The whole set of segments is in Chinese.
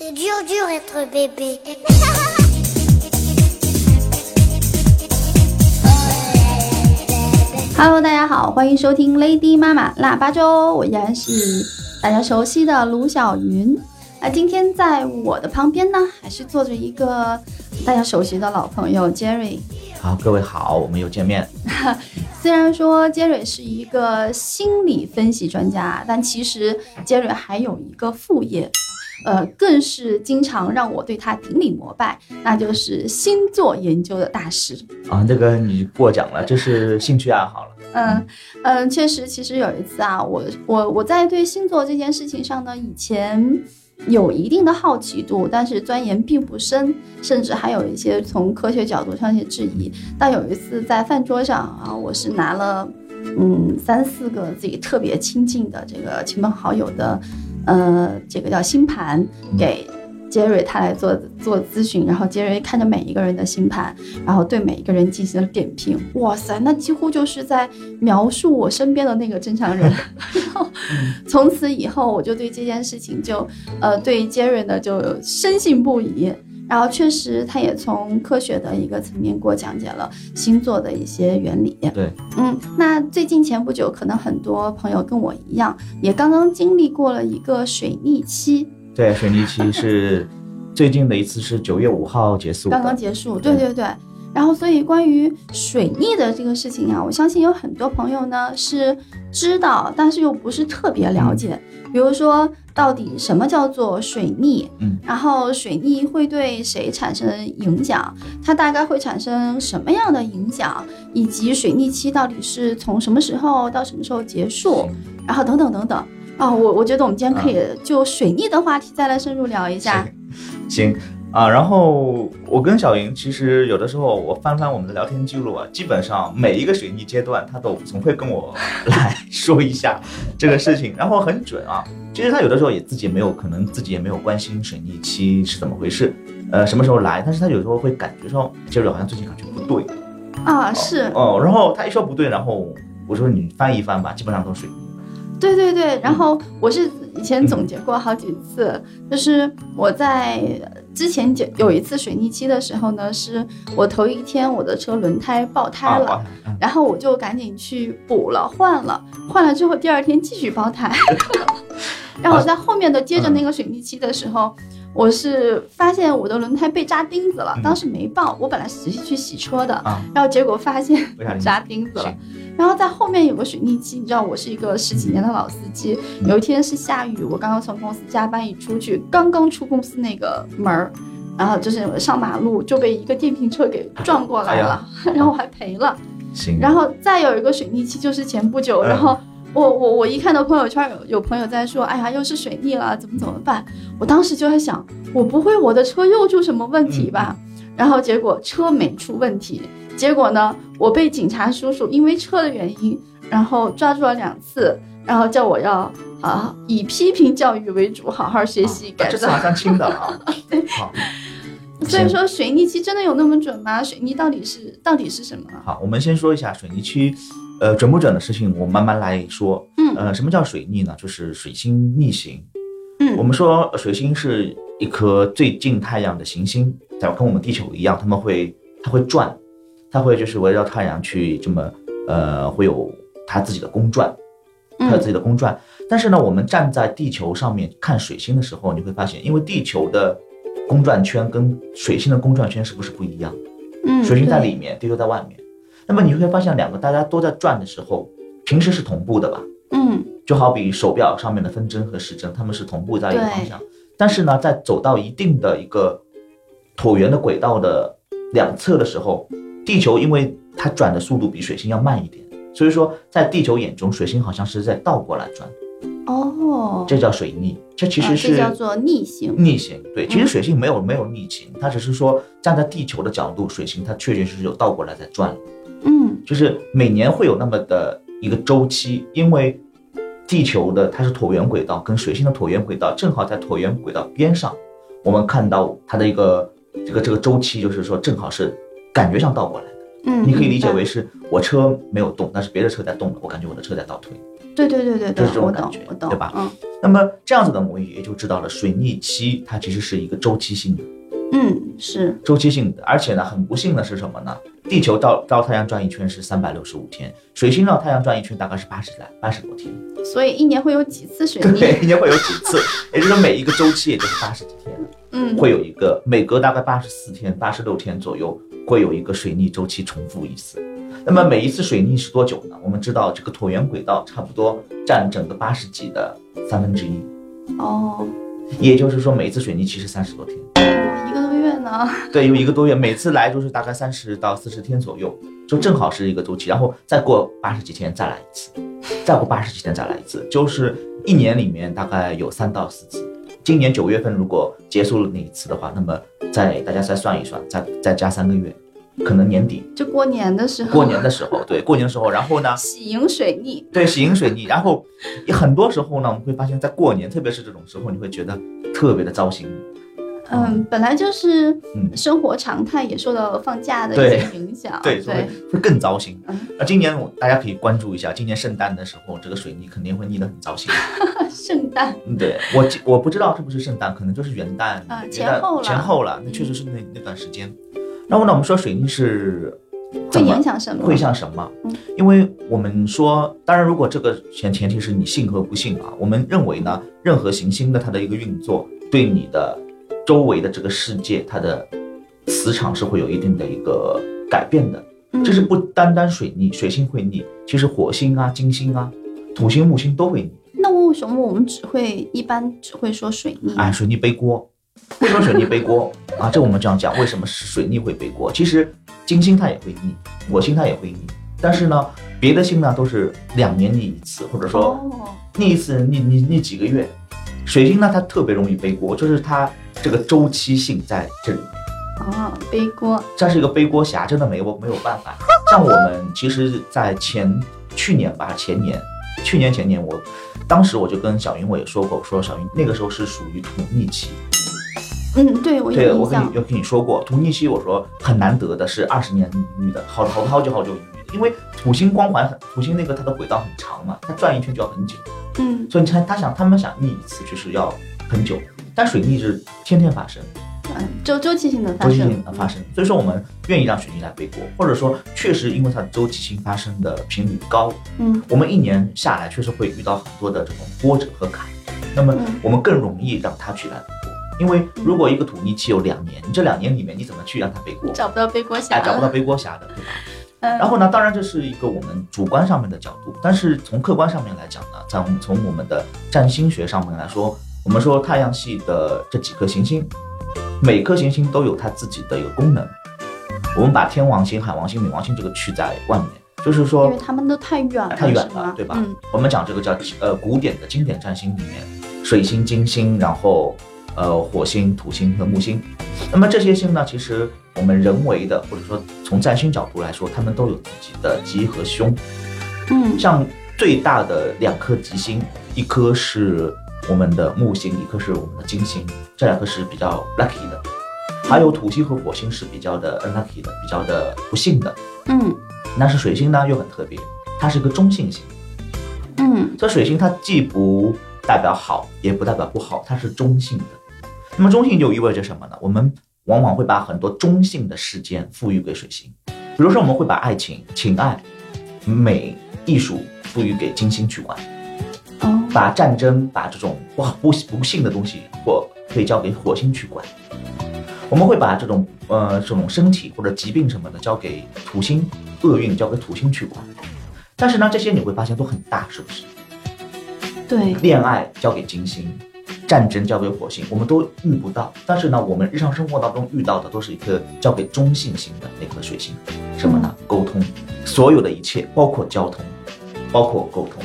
C'est dur dur être bébé. Hello，大家好，欢迎收听 Lady 妈妈腊八粥，我依然是大家熟悉的卢小云。那今天在我的旁边呢，还是坐着一个大家熟悉的老朋友 Jerry。好，各位好，我们又见面。虽然说 Jerry 是一个心理分析专家，但其实 Jerry 还有一个副业，呃，更是经常让我对他顶礼膜拜，那就是星座研究的大师。啊，这个你过奖了，这是兴趣爱好了。嗯嗯，确实，其实有一次啊，我我我在对星座这件事情上呢，以前有一定的好奇度，但是钻研并不深，甚至还有一些从科学角度上一些质疑。但有一次在饭桌上啊，我是拿了嗯三四个自己特别亲近的这个亲朋好友的，呃，这个叫星盘给。杰瑞他来做做咨询，然后杰瑞看着每一个人的星盘，然后对每一个人进行了点评。哇塞，那几乎就是在描述我身边的那个正常人。然后从此以后，我就对这件事情就呃对杰瑞呢就深信不疑。然后确实，他也从科学的一个层面给我讲解了星座的一些原理。对，嗯，那最近前不久，可能很多朋友跟我一样，也刚刚经历过了一个水逆期。对，水逆期是最近的一次，是九月五号结束。刚刚结束，对对对。然后，所以关于水逆的这个事情啊，我相信有很多朋友呢是知道，但是又不是特别了解。比如说，到底什么叫做水逆？嗯，然后水逆会对谁产生影响？它大概会产生什么样的影响？以及水逆期到底是从什么时候到什么时候结束？然后等等等等。哦，我我觉得我们今天可以就水逆的话题再来深入聊一下。行啊，然后我跟小莹其实有的时候我翻翻我们的聊天记录啊，基本上每一个水逆阶段，他都总会跟我来 说一下这个事情，然后很准啊。其实他有的时候也自己没有，可能自己也没有关心水逆期是怎么回事，呃，什么时候来，但是他有时候会感觉说，杰瑞好像最近感觉不对啊，是哦，然后他一说不对，然后我说你翻一翻吧，基本上都水逆。对对对，然后我是以前总结过好几次，就是我在之前有有一次水逆期的时候呢，是我头一天我的车轮胎爆胎了，然后我就赶紧去补了换了，换了之后第二天继续爆胎，然后在后面的接着那个水逆期的时候，我是发现我的轮胎被扎钉子了，当时没爆，我本来是去洗车的，然后结果发现扎钉子了。然后在后面有个水逆期，你知道我是一个十几年的老司机。有一天是下雨，我刚刚从公司加班一出去，刚刚出公司那个门儿，然后就是上马路就被一个电瓶车给撞过来了，然后我还赔了。行。然后再有一个水逆期，就是前不久，然后我我我一看到朋友圈有有朋友在说，哎呀，又是水逆了，怎么怎么办？我当时就在想，我不会我的车又出什么问题吧？然后结果车没出问题。结果呢？我被警察叔叔因为车的原因，然后抓住了两次，然后叫我要啊以批评教育为主，好好学习改正。这马上轻的啊。好。所以说水逆期真的有那么准吗？水逆到底是到底是什么？好，我们先说一下水逆期，呃，准不准的事情，我慢慢来说。嗯。呃，什么叫水逆呢？就是水星逆行。嗯。我们说水星是一颗最近太阳的行星，跟我们地球一样，他们会它会转。它会就是围绕太阳去这么，呃，会有它自己的公转，它有自己的公转。但是呢，我们站在地球上面看水星的时候，你会发现，因为地球的公转圈跟水星的公转圈是不是不一样？嗯，水星在里面，地球在外面。那么你会发现，两个大家都在转的时候，平时是同步的吧？嗯，就好比手表上面的分针和时针，它们是同步在一个方向。但是呢，在走到一定的一个椭圆的轨道的两侧的时候。地球因为它转的速度比水星要慢一点，所以说在地球眼中，水星好像是在倒过来转。哦，这叫水逆，这其实是叫做逆行。逆行，对，其实水星没有没有逆行，它只是说站在地球的角度，水星它确确实实有倒过来在转。嗯，就是每年会有那么的一个周期，因为地球的它是椭圆轨道，跟水星的椭圆轨道正好在椭圆轨道边上，我们看到它的一个这个这个周期，就是说正好是。感觉上倒过来的，嗯，你可以理解为是我车没有动，但是别的车在动了，我感觉我的车在倒退，对对对对对就是这，种我感觉，懂我懂，对吧？嗯。那么这样子的模拟也就知道了，水逆期它其实是一个周期性的，嗯是，周期性的，而且呢，很不幸的是什么呢？地球绕绕太阳转一圈是三百六十五天，水星绕太阳转一圈大概是八十来八十多天，所以一年会有几次水 逆？对，一年会有几次，也就是说每一个周期也就是八十几天，嗯，会有一个每隔大概八十四天、八十六天左右会有一个水逆周期重复一次。那么每一次水逆是多久呢？我们知道这个椭圆轨道差不多占整个八十几的三分之一，哦，也就是说每一次水逆其实三十多天。对，有一个多月，每次来就是大概三十到四十天左右，就正好是一个周期，然后再过八十几天再来一次，再过八十几天再来一次，就是一年里面大概有三到四次。今年九月份如果结束了那一次的话，那么再大家再算一算，再再加三个月，可能年底就过年的时候，过年的时候，对，过年的时候，然后呢，喜迎水逆，对，喜迎水逆，然后很多时候呢，我们会发现，在过年，特别是这种时候，你会觉得特别的糟心。嗯，本来就是嗯生活常态也受到放假的一些影响，对，所以会更糟心嗯。那今年我大家可以关注一下，今年圣诞的时候，这个水逆肯定会逆得很糟心。圣诞，嗯，对我记我不知道是不是圣诞，可能就是元旦啊前后了前后了，那确实是那那段时间。然后呢，我们说水逆是会影响什么？会像什么嗯？因为我们说，当然，如果这个前前提是你信和不信啊，我们认为呢，任何行星的它的一个运作，对你的周围的这个世界，它的磁场是会有一定的一个改变的。嗯这是不单单水逆，水星会逆，其实火星啊、金星啊、土星、木星都会逆。那为什么我们只会一般只会说水逆？哎，水逆背锅，为什么水逆背锅 啊？这我们这样讲，为什么是水逆会背锅？其实金星它也会逆，火星它也会逆，但是呢，别的星呢都是两年逆一次，或者说哦，逆一次逆逆逆几个月。水星呢，它特别容易背锅，就是它这个周期性在这里面。啊，背锅，这是一个背锅侠，真的没我没有办法。像我们其实，在前去年吧，前年，去年前年我，当时我就跟小云我也说过，我说小云那个时候是属于土逆期，嗯，对我对有印象，我跟你有跟你说过，土逆期我说很难得的是二十年一遇的，好好好久好久一遇的，因为土星光环很，土星那个它的轨道很长嘛，它转一圈就要很久，嗯。所以你看他想他们想逆一次就是要很久，但水逆是天天发生。嗯，周周期性的发生。周期性的发生，所以说我们愿意让水逆来背锅，或者说确实因为它的周期性发生的频率高，嗯。我们一年下来确实会遇到很多的这种波折和坎，那么嗯。我们更容易让它去来背锅，因为如果一个土逆期有两年，你这两年里面你怎么去让它背锅？找不到背锅侠。哎，找不到，背锅侠的，对吧？嗯，然后呢，当然这是一个我们主观上面的角度，但是从客观上面来讲呢，在我们从我们的占星学上面来说，我们说太阳系的这几颗行星，每颗行星都有它自己的一个功能。我们把天王星、海王星、冥王星这个去在外面，就是说因为他们都太远了，太远了，对吧？嗯我们讲这个叫呃古典的经典占星里面，水星、金星，然后呃火星、土星和木星。那么这些星呢，其实我们人为的或者说从占星角度来说，它们都有自己的吉和凶。嗯像最大的两颗吉星，一颗是我们的木星，一颗是我们的金星，这两颗是比较 lucky 的。还有土星和火星是比较的 unlucky 的，比较的不幸的。嗯但是水星呢又很特别，它是一个中性星。嗯这水星它既不代表好，也不代表不好，它是中性的。那么中性就意味着什么呢？我们往往会把很多中性的事件赋予给水星，比如说我们会把爱情、情爱、美、艺术赋予给金星去管，哦把战争、把这种不好不不幸的东西或可以交给火星去管。我们会把这种呃这种身体或者疾病什么的交给土星，厄运交给土星去管。但是呢，这些你会发现都很大，是不是？对恋爱交给金星，战争交给火星，我们都遇不到。但是呢，我们日常生活当中遇到的都是一颗交给中性星的那颗水星，什么呢？沟通，所有的一切，包括交通，包括沟通，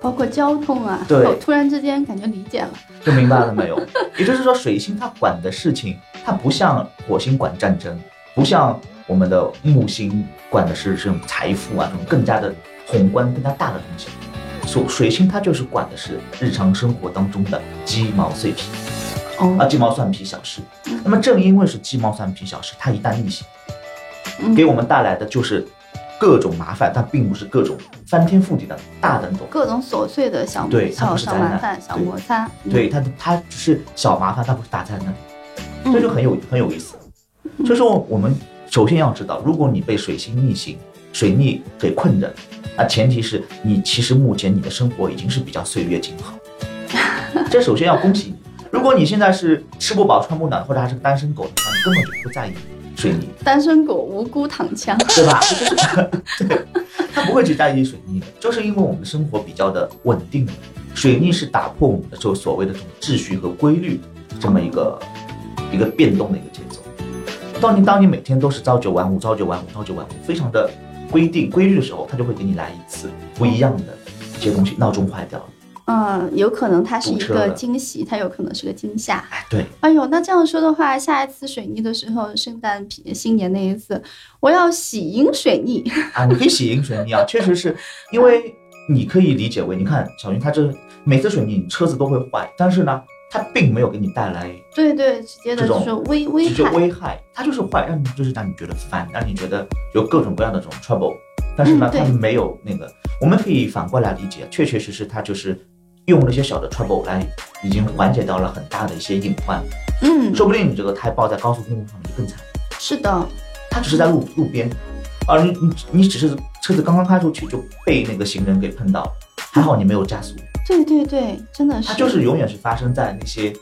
包括交通啊，对我突然之间感觉理解了，就明白了没有？也就是说，水星它管的事情，它不像火星管战争，不像我们的木星管的是这种财富啊，这种更加的宏观、更加大的东西。所水星它就是管的是日常生活当中的鸡毛碎皮。啊，哦，鸡毛蒜皮小事嗯。那么正因为是鸡毛蒜皮小事，它一旦逆行，嗯给我们带来的就是各种麻烦，但并不是各种翻天覆地的大的那种。各种琐碎的小对它不是灾难麻烦、小摩擦。嗯对，它它只是小麻烦，它不是大灾难，嗯这就很有很有意思。所以说，我们首先要知道，如果你被水星逆行、水逆给困着，那前提是你其实目前你的生活已经是比较岁月静好。这首先要恭喜你。如果你现在是吃不饱穿不暖，或者还是个单身狗的话，你根本就不在意水逆。单身狗无辜躺枪。对吧？对，他不会去在意水逆的，就是因为我们的生活比较的稳定。水逆是打破我们的就所谓的这种秩序和规律这么一个一个变动的一个节奏。当你当你每天都是朝九晚五、朝九晚五、朝九晚五，非常的规定规律的时候，他就会给你来一次不一样的一些东西。闹钟坏掉了，嗯，有可能它是一个惊喜，它有可能是个惊吓。哎，对，哎呦，那这样说的话，下一次水逆的时候，圣诞皮新年那一次，我要喜迎水逆。啊，你可以喜迎水逆啊，确实是因为你可以理解为，你看小云他这每次水逆你车子都会坏，但是呢，它并没有给你带来对对，直接的这种就是危危害。危害，它就是坏，让你就是让你觉得烦，让你觉得有各种各样的这种 trouble。但是呢，嗯它没有那个，我们可以反过来理解，确确实实它就是用了一些小的 trouble 来，已经缓解到了很大的一些隐患。嗯，说不定你这个胎爆在高速公路上你就更惨，是的，它只是在路路边，啊你你你只是车子刚刚开出去就被那个行人给碰到了，还好你没有加速。对对对，真的是。它就是永远是发生在那些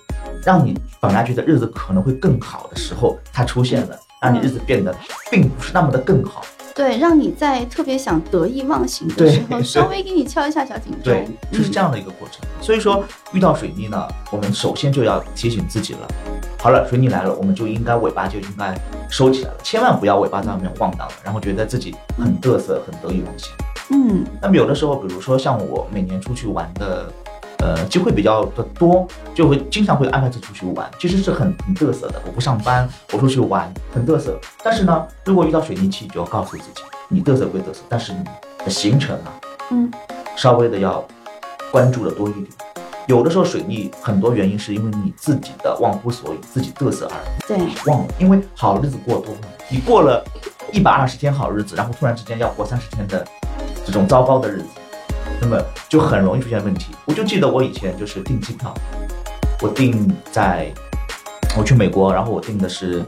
让你本来觉得日子可能会更好的时候，它出现了，让你日子变得并不是那么的更好。对，让你在特别想得意忘形的时候，稍微给你敲一下小警钟。对，就是这样。样的一个过程。所以说，遇到水逆呢，我们首先就要提醒自己了。好了，水逆来了，我们就应该尾巴就应该收起来了，千万不要尾巴在外面晃荡了，然后觉得自己很嘚瑟、很得意忘形。嗯那么有的时候，比如说像我每年出去玩的，呃，机会比较的多，就会经常会安排自己出去玩，其实是很很嘚瑟的。我不上班，我出去玩，很嘚瑟。但是呢，如果遇到水逆期，就要告诉自己，你嘚瑟归嘚瑟，但是你的行程啊，嗯，稍微的要关注的多一点。有的时候水逆很多原因是因为你自己的忘乎所以，自己嘚瑟而已。对，忘了，因为好日子过多了，你过了一百二十天好日子，然后突然之间要过三十天的这种糟糕的日子，那么就很容易出现问题。我就记得我以前就是订机票，我订在我去美国，然后我订的是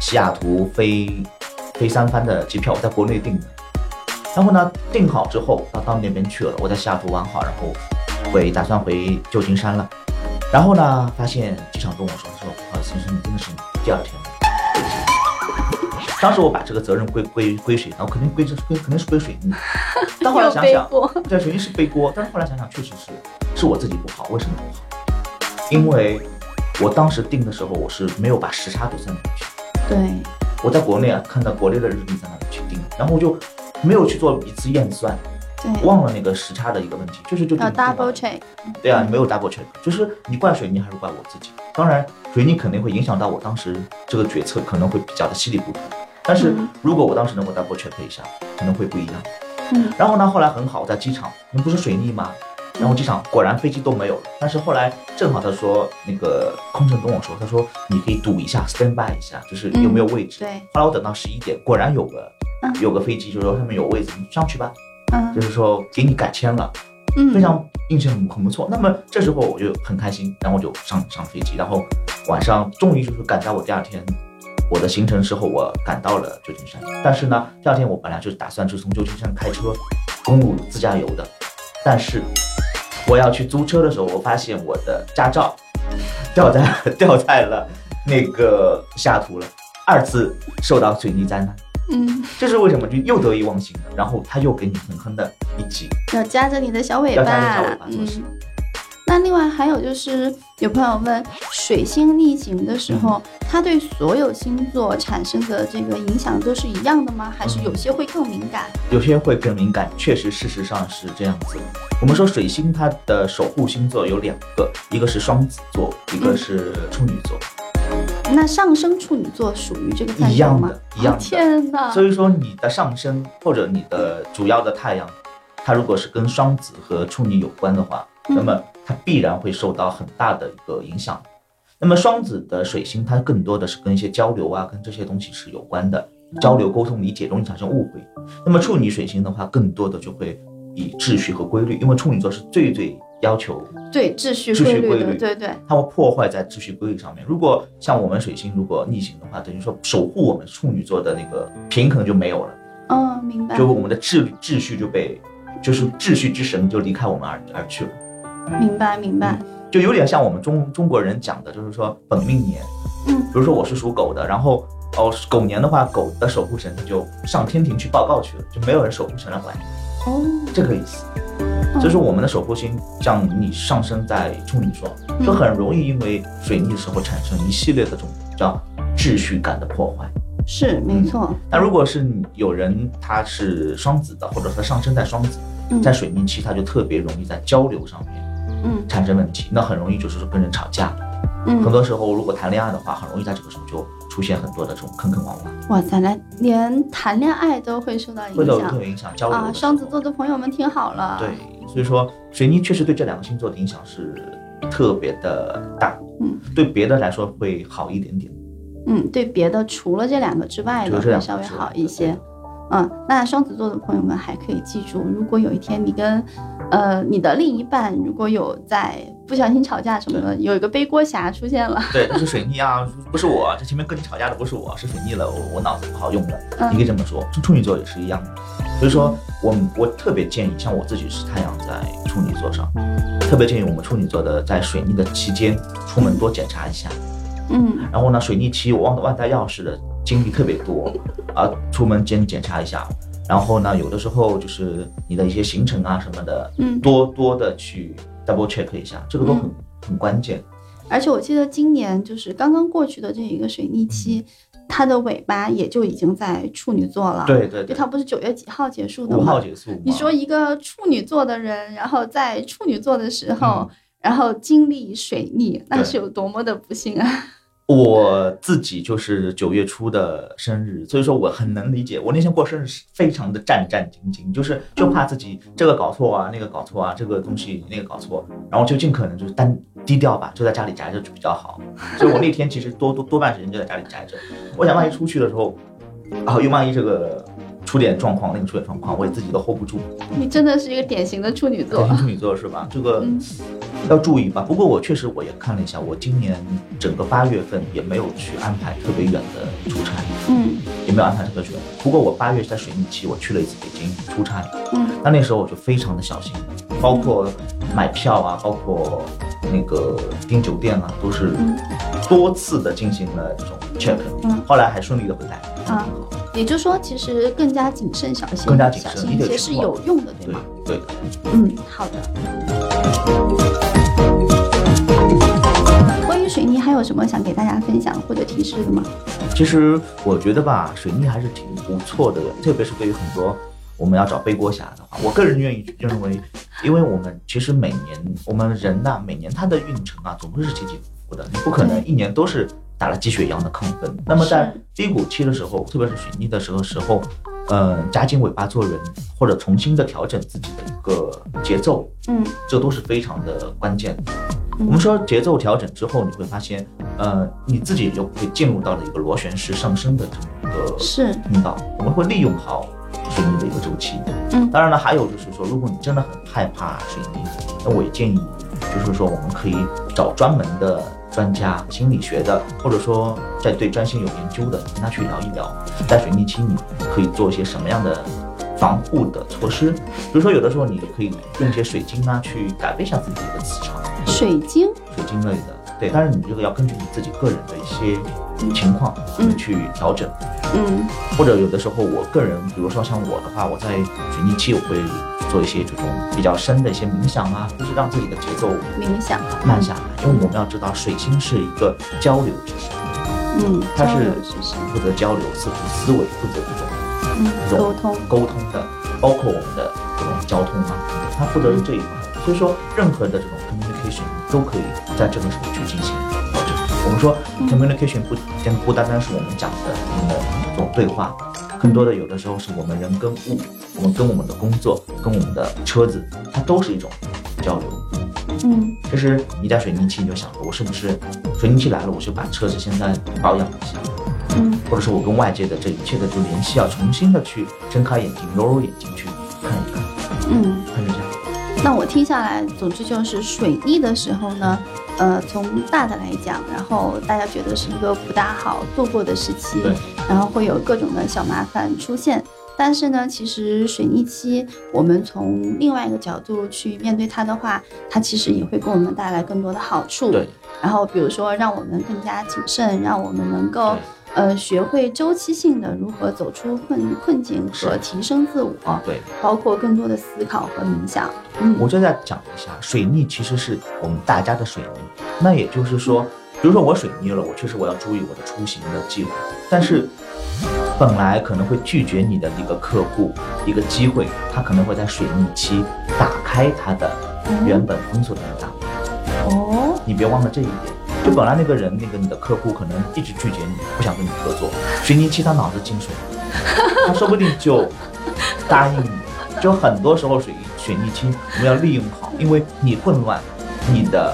西雅图飞飞三番的机票，我在国内订的。然后呢，订好之后到到那边去了，我在西雅图玩好，然后回打算回旧金山了。然后呢，发现机场跟我说说，不好意思，先生，你真的是第二天。当时我把这个责任归归归谁呢？我肯定归这归肯定是归水逆。但后来想想。对，水逆是背锅，但是后来想想，确实是是我自己不好。为什么不好？因为我当时定的时候，我是没有把时差给算进去。对，我在国内啊，看到国内的日历在那里去定，然后我就没有去做一次验算，忘了那个时差的一个问题，就是就要定 double check。对啊，你没有 double check，就是你怪水泥还是怪我自己？当然，水泥肯定会影响到我当时这个决策，可能会比较的稀里糊涂。但是嗯如果我当时能够 double check 一下，可能会不一样。嗯，然后呢，后来很好，我在机场，那不是水逆吗？然后机场果然飞机都没有了，但是后来正好他说那个空乘跟我说，他说你可以赌一下，stand by 一下，就是有没有位置。对，后来我等到十一点，果然有个嗯有个飞机，就是说上面有位置，你上去吧，嗯就是说给你改签了。嗯，非常运气很很不错。那么这时候我就很开心，然后我就上上飞机，然后晚上终于就是赶在我第二天我的行程之后，我赶到了旧金山。但是呢，第二天我本来就是打算就是从旧金山开车公路自驾游的，但是我要去租车的时候，我发现我的驾照掉在 掉在了那个西雅图了，二次受到水泥灾难。嗯，这是为什么？就又得意忘形了，然后他又给你狠狠的一击。要夹着你的小尾巴要巴，夹着小尾巴做事嗯。那另外还有就是，有朋友问，水星逆行的时候，嗯它对所有星座产生的这个影响都是一样的吗？还是有些会更敏感？有些会更敏感，确实，事实上是这样子。我们说水星它的守护星座有两个，一个是双子座，一个是处女座，那上升处女座属于这个一样的？，一样。天哪！所以说你的上升或者你的主要的太阳，它如果是跟双子和处女有关的话，嗯那么它必然会受到很大的一个影响。那么双子的水星，它更多的是跟一些交流啊，跟这些东西是有关的。交流沟通理解，容易产生误会。那么处女水星的话，更多的就会以秩序和规律，因为处女座是最最要求对秩序秩序规律的，规律对对，它会破坏在秩序规律上面。如果像我们水星如果逆行的话，等于说守护我们处女座的那个平衡就没有了，嗯，明白就我们的秩秩序就被，就是秩序之神就离开我们而而去了。明白明白，就有点像我们中中国人讲的，就是说本命年。嗯。比如说我是属狗的，然后哦狗年的话，狗的守护神就上天庭去报告去了，就没有人守护神来。管你，哦，这个意思。就是我们的守护星，像你上升在处女座，嗯。就很容易因为水逆的时候产生一系列的这种叫秩序感的破坏。是没错，那如果是你有人他是双子的，或者说上升在双子，嗯。在水逆期他就特别容易在交流上面嗯产生问题，那很容易就是说跟人吵架。嗯很，多时候如果谈恋爱的话，很容易在这个时候就出现很多的这种坑坑洼洼，哇塞，那连谈恋爱都会受到影响会有影响交流啊！双子座的朋友们听好了，对，所以说水逆确实对这两个星座的影响是特别的大，嗯，对别的来说会好一点点。嗯，对别的除了这两个之外的会稍微好一些。嗯，那双子座的朋友们还可以记住，如果有一天你跟，呃，你的另一半如果有在不小心吵架什么的，有一个背锅侠出现了，对，就是水逆啊，不是我，这前面跟你吵架的不是我，是水逆了，我我脑子不好用了，嗯你可以这么说。处处女座也是一样的，所以说我我特别建议，像我自己是太阳在处女座上，特别建议我们处女座的在水逆的期间出门多检查一下。嗯然后呢，水逆期我忘忘带钥匙的经历特别多，啊，出门先检查一下。然后呢，有的时候就是你的一些行程啊什么的，嗯，多多的去 double check 一下，这个都很、很关键。而且我记得今年就是刚刚过去的这一个水逆期，它的尾巴也就已经在处女座了，，对对对就它，不是九月几号结束的五？号结束。你说一个处女座的人，然后在处女座的时候，嗯然后经历水逆，那是有多么的不幸啊！我自己就是九月初的生日，所以说我很能理解。我那天过生日是非常的战战兢兢，就是就怕自己这个搞错啊，那个搞错啊，这个东西那个搞错，然后就尽可能就是单低调吧，就在家里宅着就比较好。所以我那天其实多多多半时间就在家里宅着。我想万一出去的时候，然后又万一这个出点状况，那个出点状况，我也自己都 hold 不住。你真的是一个典型的处女座典。型处女座是吧？这个嗯要注意吧。不过我确实我也看了一下，我今年整个八月份也没有去安排特别远的出差，嗯也没有安排特别远。不过我八月在水逆期，我去了一次北京出差，嗯那那时候我就非常的小心，包括买票啊，包括那个订酒店啊，都是嗯多次的进行了这种 check，嗯后来还顺利的回来。啊，也就是说，其实更加谨慎小心，更加谨慎小心一些是有用的，对对吗？对的。嗯，好的。水逆，还有什么想给大家分享或者提示的吗？其实我觉得吧，水逆还是挺不错的，特别是对于很多我们要找背锅侠的话，我个人愿意认为，因为我们其实每年我们人呐、每年他的运程啊，总会是起起伏伏的，你不可能一年都是打了鸡血一样的亢奋。那么在低谷期的时候，特别是水逆的时候时候，呃，夹紧尾巴做人，或者重新的调整自己的一个节奏，嗯这都是非常的关键的。嗯我们说节奏调整之后，你会发现，呃，你自己就会进入到了一个螺旋式上升的这么一个是通道。我们会利用好水逆的一个周期。嗯当然了，还有就是说，如果你真的很害怕水逆，那我也建议，就是说我们可以找专门的专家，心理学的，或者说在对占星有研究的，跟他去聊一聊，在水逆期你可以做一些什么样的防护的措施。比如说，有的时候你可以用一些水晶啊，去改变一下自己的磁场。水晶，水晶类的，对，但是你这个要根据你自己个人的一些情况嗯去调整，嗯或者有的时候我个人，比如说像我的话，我在水逆期我会做一些这种比较深的一些冥想啊，就是让自己的节奏冥想，慢下来，因为我们要知道水星是一个交流之神，嗯，它是负责交流、负责思维、负责这种嗯，沟通，沟通的，包括我们的这种交通啊，它负责是这一块。所以说，任何的这种 communication 都可以在这个时候去进行调整。我们说嗯。communication 不单不单单是我们讲的我们的这种对话，更多的有的时候是我们人跟物，我们跟我们的工作，跟我们的车子，它都是一种交流。嗯就是你在水泥期，你就想着我是不是水泥期来了，我就把车子现在保养一下，嗯或者说我跟外界的这一切的就联系要重新的去睁开眼睛、揉揉眼睛去看一看，嗯。看着这样。那我听下来，总之就是水逆的时候呢，呃，从大的来讲，然后大家觉得是一个不大好度过的时期对，然后会有各种的小麻烦出现。但是呢，其实水逆期，我们从另外一个角度去面对它的话，它其实也会给我们带来更多的好处。对，然后比如说让我们更加谨慎，让我们能够呃学会周期性的如何走出困困境和提升自我，对，包括更多的思考和冥想。嗯，我就在讲一下，水逆其实是我们大家的水逆。那也就是说，比如说我水逆了，我确实我要注意我的出行的计划，但是本来可能会拒绝你的一个客户一个机会，他可能会在水逆期打开他的原本封锁的那个档。哦，你别忘了这一点。就本来那个人，那个你的客户可能一直拒绝你，不想跟你合作。水逆期他脑子进水了，他说不定就答应你。就很多时候水水逆期我们要利用好，因为你混乱，你的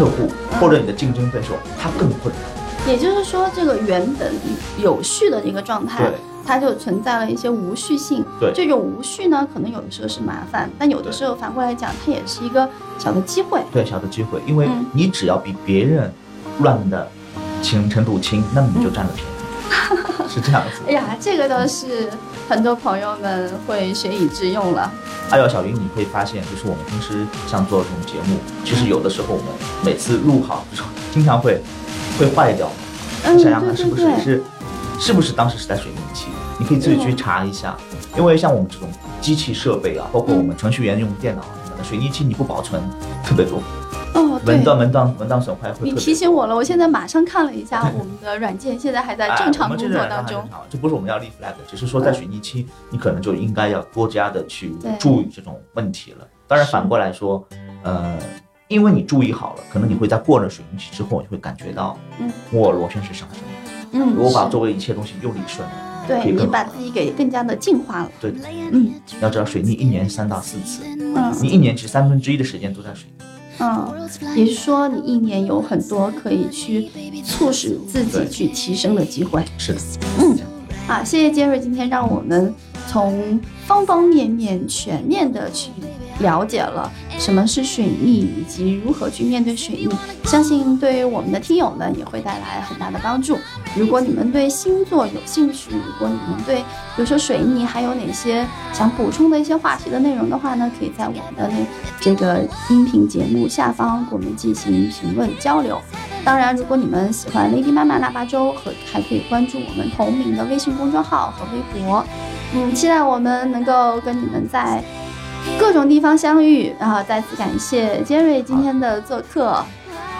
客户或者你的竞争对手他更混乱。也就是说，这个原本有序的一个状态对，它就存在了一些无序性。对这种无序呢，可能有的时候是麻烦，但有的时候反过来讲，它也是一个小的机会。对，小的机会，因为嗯你只要比别人乱的轻程度轻，那么你就占了便宜，是这样子哎。呀，这个倒是很多朋友们会学以致用了。还有小云，你会发现，就是我们平时像做这种节目，其实有的时候我们每次录好，经常会会坏掉。嗯，你想想看，是不是是是不是当时是在水逆期？你可以自己去查一下，因为像我们这种机器设备啊，包括我们程序员用电脑什么的，水逆期你不保存特别多，哦，对文。档文档文档损坏会你提醒我了，我现在马上看了一下 我们的软件，现在还在正常工作当中这不是我们要立 flag，只是说在水逆期，你可能就应该要多加的去注意这种问题了。当然反过来说，呃，因为你注意好了，可能你会在过了水逆期之后，你会感觉到，嗯，我螺旋式上升，嗯，是我把周围一切东西又理顺了。对你把自己给更加的净化了。对，嗯要知道水逆一年三到四次，嗯你一年其实三分之一的时间都在水逆。嗯，也就是说，你一年有很多可以去促使自己去提升的机会。是的，嗯啊，谢谢杰瑞今天让我们从方方面面全面的去了解了什么是水逆，以及如何去面对水逆。相信对于我们的听友们也会带来很大的帮助。如果你们对星座有兴趣，如果你们对比如说水逆还有哪些想补充的一些话题的内容的话呢，可以在我们的那这个音频节目下方给我们进行评论交流。当然，如果你们喜欢 Lady 妈妈腊八粥，和还可以关注我们同名的微信公众号和微博。嗯，期待我们能够跟你们在各种地方相遇。然后再次感谢杰瑞今天的做客。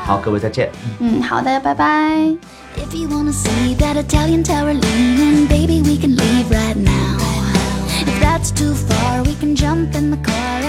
好，各位再见。嗯，好，大家拜拜。If you wanna see that Italian tower leaning, baby, we can leave right now. If that's too far, we can jump in the car